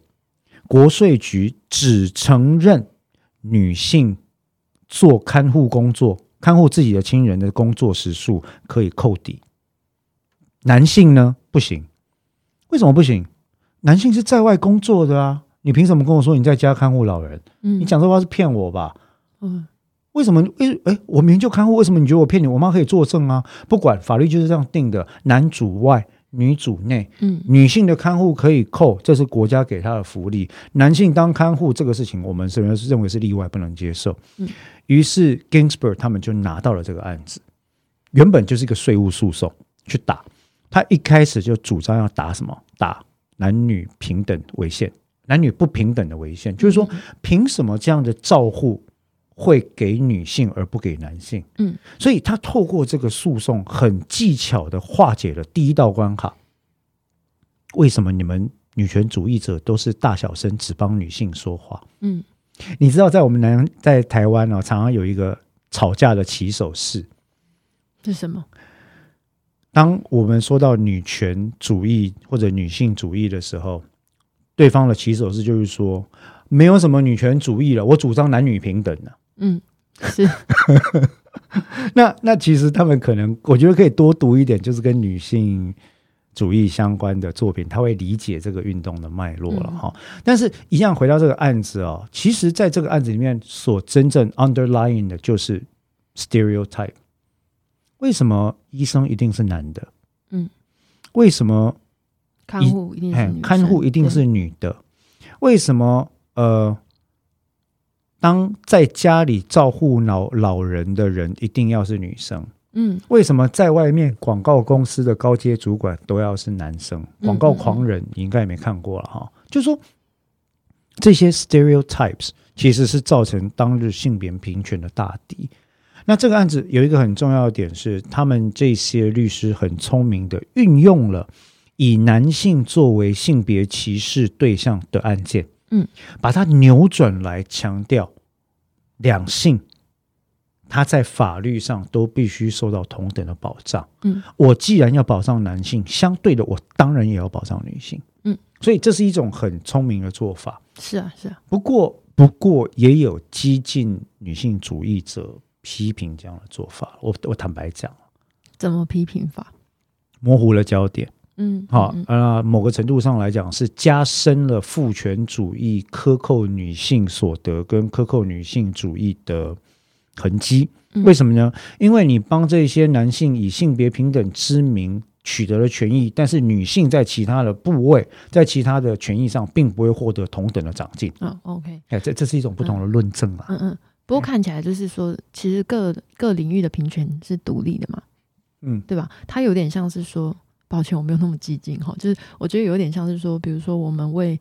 国税局只承认女性做看护工作、看护自己的亲人的工作时数可以扣抵，男性呢不行。为什么不行？男性是在外工作的啊，你凭什么跟我说你在家看护老人？嗯你讲这话是骗我吧？嗯为什么？为哎，我明明就看护，为什么你觉得我骗你？我妈可以作证啊！不管法律就是这样定的，男主外，女主内。嗯女性的看护可以扣，这是国家给她的福利。男性当看护这个事情，我们是认为是例外，不能接受。嗯于是 Ginsburg 他们就拿到了这个案子，原本就是一个税务诉讼去打。他一开始就主张要打什么？打男女平等为限，男女不平等的为限，就是说，凭什么这样的照护会给女性而不给男性？嗯，所以他透过这个诉讼，很技巧的化解了第一道关卡。为什么你们女权主义者都是大小声，只帮女性说话？嗯你知道，在我们南在台湾呢、常常有一个吵架的起手式。是什么？当我们说到女权主义或者女性主义的时候，对方的起手式就是说，没有什么女权主义了，我主张男女平等的。嗯，是 [LAUGHS] 那那其实他们可能，我觉得可以多读一点，就是跟女性主义相关的作品，他会理解这个运动的脉络了嗯哈。但是，一样回到这个案子哦，其实在这个案子里面，所真正 underlying 的就是 stereotype。为什么医生一定是男的？嗯，为什么看护一定看护一定是女的？为什么呃当在家里照顾老老人的人一定要是女生。嗯为什么在外面广告公司的高阶主管都要是男生？嗯广告狂人你应该也没看过了哈。就说这些 stereotypes 其实是造成当日性别平权的大敌。那这个案子有一个很重要的点是，他们这些律师很聪明的运用了以男性作为性别歧视对象的案件，嗯，把它扭转来强调两性，它在法律上都必须受到同等的保障。嗯，我既然要保障男性，相对的，我当然也要保障女性。嗯，所以这是一种很聪明的做法。是啊是啊，不过，不过也有激进女性主义者批评这样的做法。我我坦白讲，怎么批评法？模糊了焦点。嗯，好嗯，呃，某个程度上来讲，是加深了父权主义克扣女性所得跟克扣女性主义的痕迹。嗯为什么呢？因为你帮这些男性以性别平等之名取得了权益，但是女性在其他的部位，在其他的权益上，并不会获得同等的长进。嗯，OK，哎，这这是一种不同的论证啊。嗯嗯。不过看起来就是说，其实各各领域的平权是独立的嘛，嗯对吧？它有点像是说，抱歉，我没有那么激进哈，就是我觉得有点像是说，比如说我们为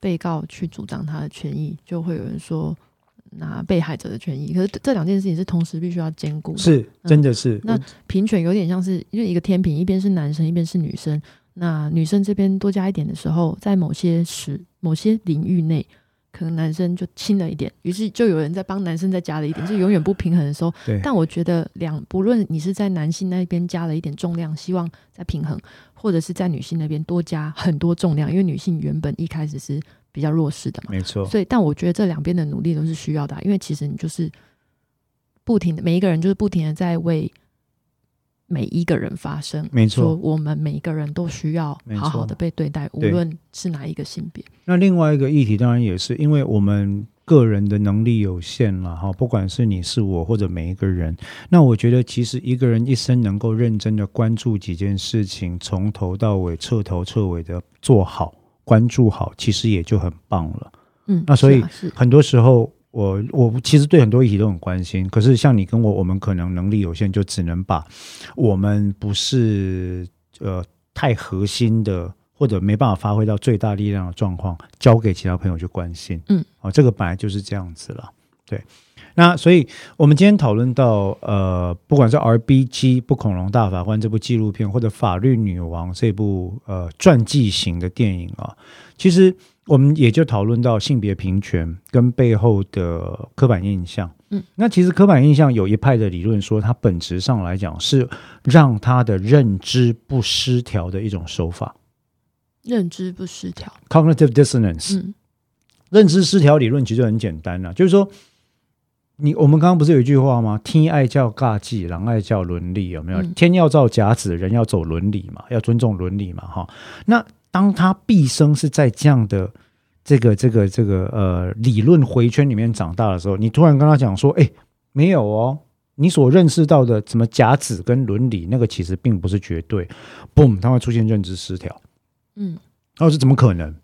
被告去主张他的权益，就会有人说拿被害者的权益，可是这两件事情是同时必须要兼顾的。是，真的是。那平权有点像是因为一个天平，一边是男生，一边是女生。那女生这边多加一点的时候，在某些时、某些领域内，可能男生就轻了一点，于是就有人在帮男生再加了一点，[SIGHS] 就永远不平衡的时候。对，但我觉得两不论你是在男性那边加了一点重量，希望在平衡，或者是在女性那边多加很多重量，因为女性原本一开始是比较弱势的嘛。没错。所以，但我觉得这两边的努力都是需要的啊、因为其实你就是不停的，每一个人就是不停的在为每一个人发生，没错我们每一个人都需要好好的被对待，无论是哪一个性别。那另外一个议题，当然也是因为我们个人的能力有限了哈，不管是你是我或者每一个人，那我觉得其实一个人一生能够认真的关注几件事情，从头到尾彻头彻尾的做好、关注好，其实也就很棒了。嗯，那所以啊很多时候。我我其实对很多议题都很关心，可是像你跟我，我们可能能力有限，就只能把我们不是呃太核心的或者没办法发挥到最大力量的状况，交给其他朋友去关心。嗯，哦，这个本来就是这样子了。对，那所以我们今天讨论到呃，不管是 RBG 不恐龙大法官这部纪录片，或者法律女王这部呃传记型的电影啊，其实我们也就讨论到性别平权跟背后的刻板印象。嗯，那其实刻板印象有一派的理论说，它本质上来讲是让他的认知不失调的一种手法认知不失调。（cognitive dissonance）。嗯认知失调理论其实很简单啦，就是说，你我们刚刚不是有一句话吗？天爱叫尬技，狼爱叫伦理，有没有？嗯天要造甲子，人要走伦理嘛，要尊重伦理嘛，哈。那当他毕生是在这样的这个这个这个呃理论回圈里面长大的时候，你突然跟他讲说，哎，没有哦。你所认识到的什么甲子跟伦理，那个其实并不是绝对，boom，它会出现认知失调。嗯哦，这怎么可能？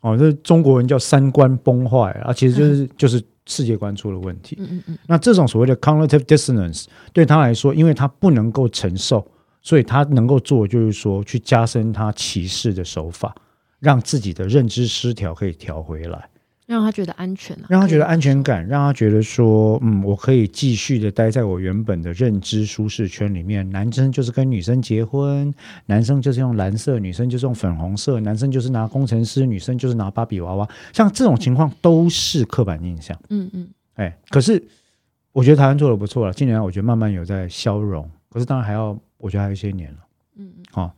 哦，这中国人叫三观崩坏啊，其实就是、就是世界观出了问题。嗯嗯嗯那这种所谓的 cognitive dissonance 对他来说，因为他不能够承受，所以他能够做就是说去加深他歧视的手法，让自己的认知失调可以调回来，让他觉得安全啊，让他觉得安全感，让他觉得说，嗯，我可以继续的待在我原本的认知舒适圈里面。男生就是跟女生结婚，男生就是用蓝色，女生就是用粉红色，男生就是拿工程师，女生就是拿芭比娃娃，像这种情况都是刻板印象。嗯嗯哎，可是我觉得台湾做的不错了，近年来我觉得慢慢有在消融，可是当然还要，我觉得还有一些年了。嗯嗯好、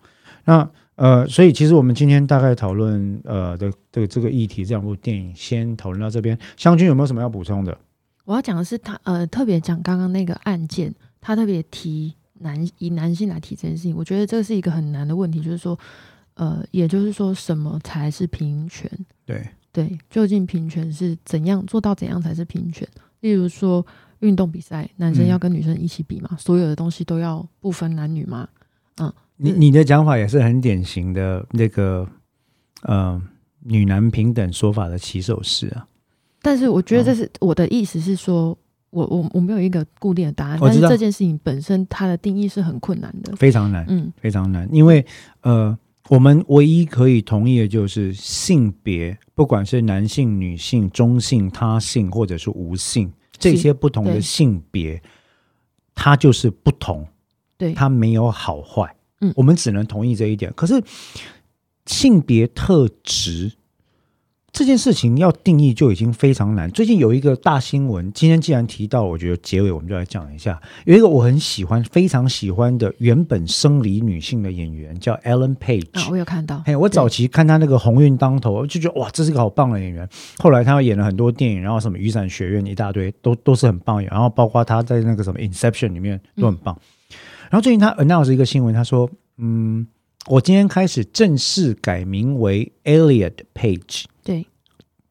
那呃，所以其实我们今天大概讨论呃的这个这个议题，这两部电影先讨论到这边。湘君有没有什么要补充的？我要讲的是他呃，特别讲刚刚那个案件，他特别提男以男性来提这件事情，我觉得这是一个很难的问题，就是说，呃，也就是说，什么才是平权？对，对，究竟平权是怎样做到怎样才是平权？例如说，运动比赛，男生嗯要跟女生一起比嘛，所有的东西都要不分男女嘛？你嗯你你的讲法也是很典型的那个呃女男平等说法的起手式啊。但是我觉得嗯这是我的意思是说，我我我没有一个固定的答案，但是这件事情本身它的定义是很困难的。非常难，嗯非常难，因为呃，我们唯一可以同意的就是性别，不管是男性、女性、中性、他性或者是无性，这些不同的性别，它就是不同，对，它没有好坏。嗯我们只能同意这一点。可是性别特质这件事情要定义就已经非常难。最近有一个大新闻，今天既然提到，我觉得结尾我们就来讲一下。有一个我很喜欢、非常喜欢的原本生理女性的演员，叫 Ellen Page。啊，我有看到。嘿，我早期看她那个《鸿运当头》，我就觉得哇，这是个好棒的演员。后来她演了很多电影，然后什么《雨伞学院》一大堆，都都是很棒演。然后包括她在那个什么《Inception》里面都很棒。然后最近她 announce 一个新闻，她说：“嗯，我今天开始正式改名为 Elliot Page。”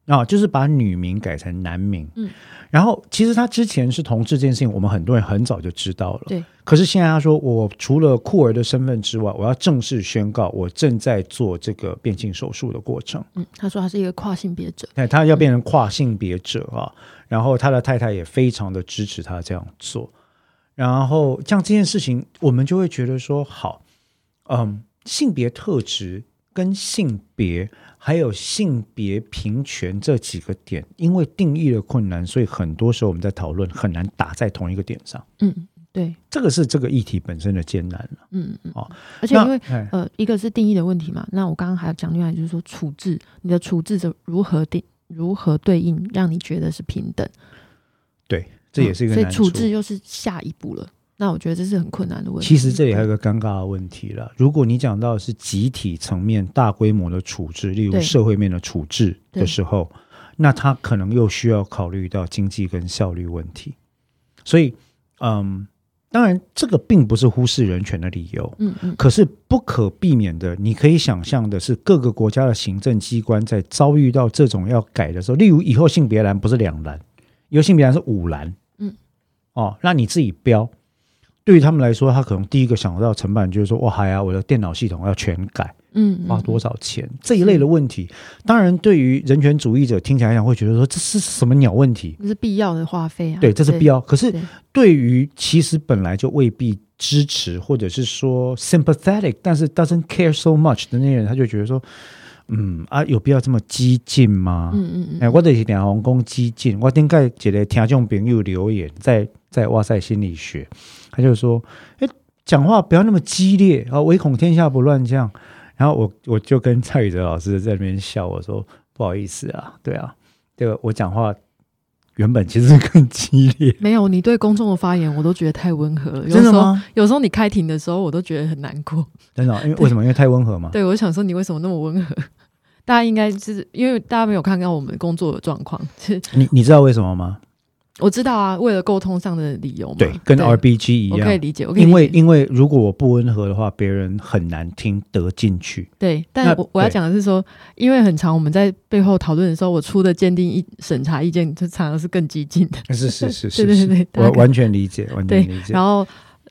对，啊，就是把女名改成男名。嗯，然后其实他之前是同志这件事情，我们很多人很早就知道了。对，可是现在他说，我除了酷儿的身份之外，我要正式宣告，我正在做这个变性手术的过程。嗯，他说他是一个跨性别者。哎，他要变成跨性别者啊，然后他的太太也非常的支持他这样做。然后像这件事情，我们就会觉得说，好，嗯，性别特质跟性别还有性别平权这几个点，因为定义的困难，所以很多时候我们在讨论很难打在同一个点上。嗯，对，这个是这个议题本身的艰难了。嗯嗯。哦而且因为呃，一个是定义的问题嘛，那我刚刚还要讲另外就是说处置，你的处置者如何定，如何对应，让你觉得是平等，对，这也是一个嗯所以。处置又是下一步了。那我觉得这是很困难的问题。其实这里还有个尴尬的问题了。如果你讲到是集体层面大规模的处置，例如社会面的处置的对时候，那他可能又需要考虑到经济跟效率问题。所以，嗯，当然这个并不是忽视人权的理由，嗯嗯，可是不可避免的，你可以想象的是，各个国家的行政机关在遭遇到这种要改的时候，例如以后性别栏不是两栏，以后性别栏是五栏，嗯，哦，那你自己标。对于他们来说，他可能第一个想到的成本就是说，哇，还要，我的电脑系统要全改，嗯嗯花多少钱？这一类的问题，当然对于人权主义者听起来讲，会觉得说这是什么鸟问题？这是必要的花费啊。对，这是必要。可是对对于其实本来就未必支持，或者是说 sympathetic，但是 doesn't care so much 的那些人，他就觉得说，嗯啊，有必要这么激进吗？嗯嗯嗯，哎、我就是两红公激进。我顶盖一个听众朋友留言，在在哇塞心理学，他就说，哎，讲话不要那么激烈啊，唯恐天下不乱这样。然后我我就跟蔡宇哲老师在那边笑，我说不好意思啊，对啊，这个我讲话原本其实是更激烈，[LAUGHS] 没有，你对公众的发言我都觉得太温和了。有时候，真的吗？有时候你开庭的时候，我都觉得很难过。真的哦、[LAUGHS] 因为为什么？因为太温和嘛。对，我就想说你为什么那么温和？[LAUGHS] 大家应该就是因为大家没有看到我们工作的状况，是你你知道为什么吗？我知道啊，为了沟通上的理由嘛。对，跟 RBG 一样。我可以理解，我因为因为如果我不温和的话，别人很难听得进去。对，但我我要讲的是说，因为很长，我们在背后讨论的时候，我出的鉴定意审查意见，就常常是更激进的。[LAUGHS] 是是是 [LAUGHS] 是对对对我完全理解，完全理解。然后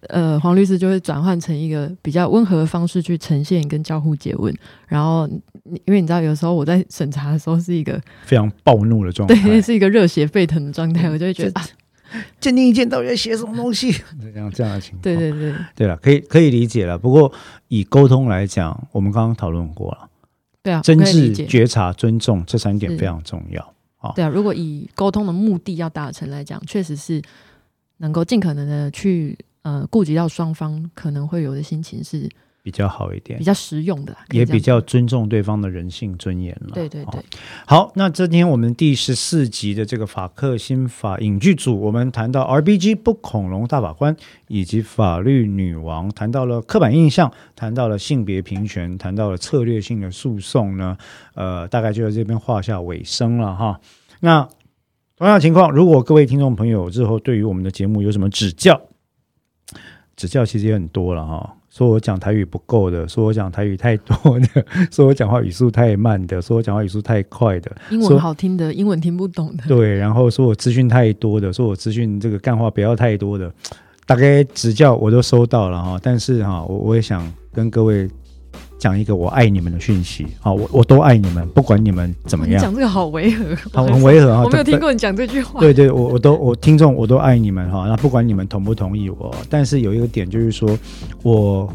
呃，黄律师就会转换成一个比较温和的方式去呈现跟交互诘问。然后你因为你知道，有时候我在审查的时候是一个非常暴怒的状态。对，是一个热血沸腾的状态，我就会觉得啊，鉴定意见到底在写什么东西？[LAUGHS] 这样这样的情况。对对对对了，可以可以理解了。不过以沟通来讲，我们刚刚讨论过了，对啊，真挚。觉察、尊重这三点非常重要啊。对啊，如果以沟通的目的要达成来讲，确实是能够尽可能的去呃顾及到双方可能会有的心情是比较好一点比，较实用的也比较尊重对方的人性尊严了。哦对对对，好，那今天我们第十四集的这个法克新法影剧组，我们谈到 RBG 不恐龙大法官以及法律女王，谈到了刻板印象，谈到了性别平权，谈到了策略性的诉讼呢，呃，大概就在这边画下尾声了哈。那同样的情况，如果各位听众朋友日后对于我们的节目有什么指教，指教其实也很多了哈。说我讲台语不够的，[LAUGHS] 说我讲台语太多的，[LAUGHS] 说我讲话语速太慢的，说我讲话语速太快的，英文好听的，英文听不懂的，对，然后说我资讯太多的，说我资讯这个干话不要太多的，大概指教我都收到了哈。但是哈，我我也想跟各位讲一个我爱你们的讯息啊，我我都爱你们，不管你们怎么样。你讲这个好违和，好很违和啊！我没有听过你讲这句话。对对，我我都我听众我都爱你们哈，那不管你们同不同意我，但是有一个点就是说，我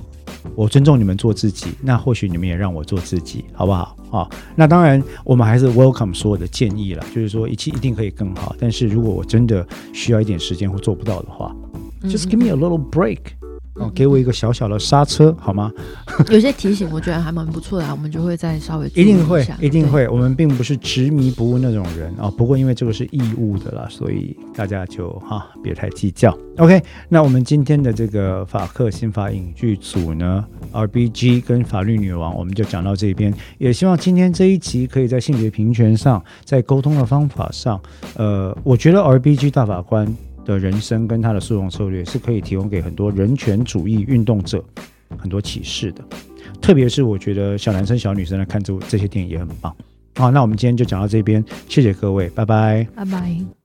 我尊重你们做自己，那或许你们也让我做自己，好不好啊？那当然，我们还是 welcome 所有的建议了，就是说一切一定可以更好，但是如果我真的需要一点时间或做不到的话，just give me a little break。哦，给我一个小小的刹车好吗？[LAUGHS] 有些提醒我觉得还蛮不错的，我们就会再稍微一定会一定会。我们并不是执迷不悟那种人哦，不过因为这个是义务的啦，所以大家就哈别太计较。OK，那我们今天的这个法克新法影剧组呢，RBG 跟法律女王，我们就讲到这边。也希望今天这一集可以在性别平权上，在沟通的方法上，呃，我觉得 RBG 大法官。的人生跟他的诉讼策略是可以提供给很多人权主义运动者很多启示的，特别是我觉得小男生小女生来看这这些电影也很棒。好，那我们今天就讲到这边，谢谢各位，拜拜，拜拜。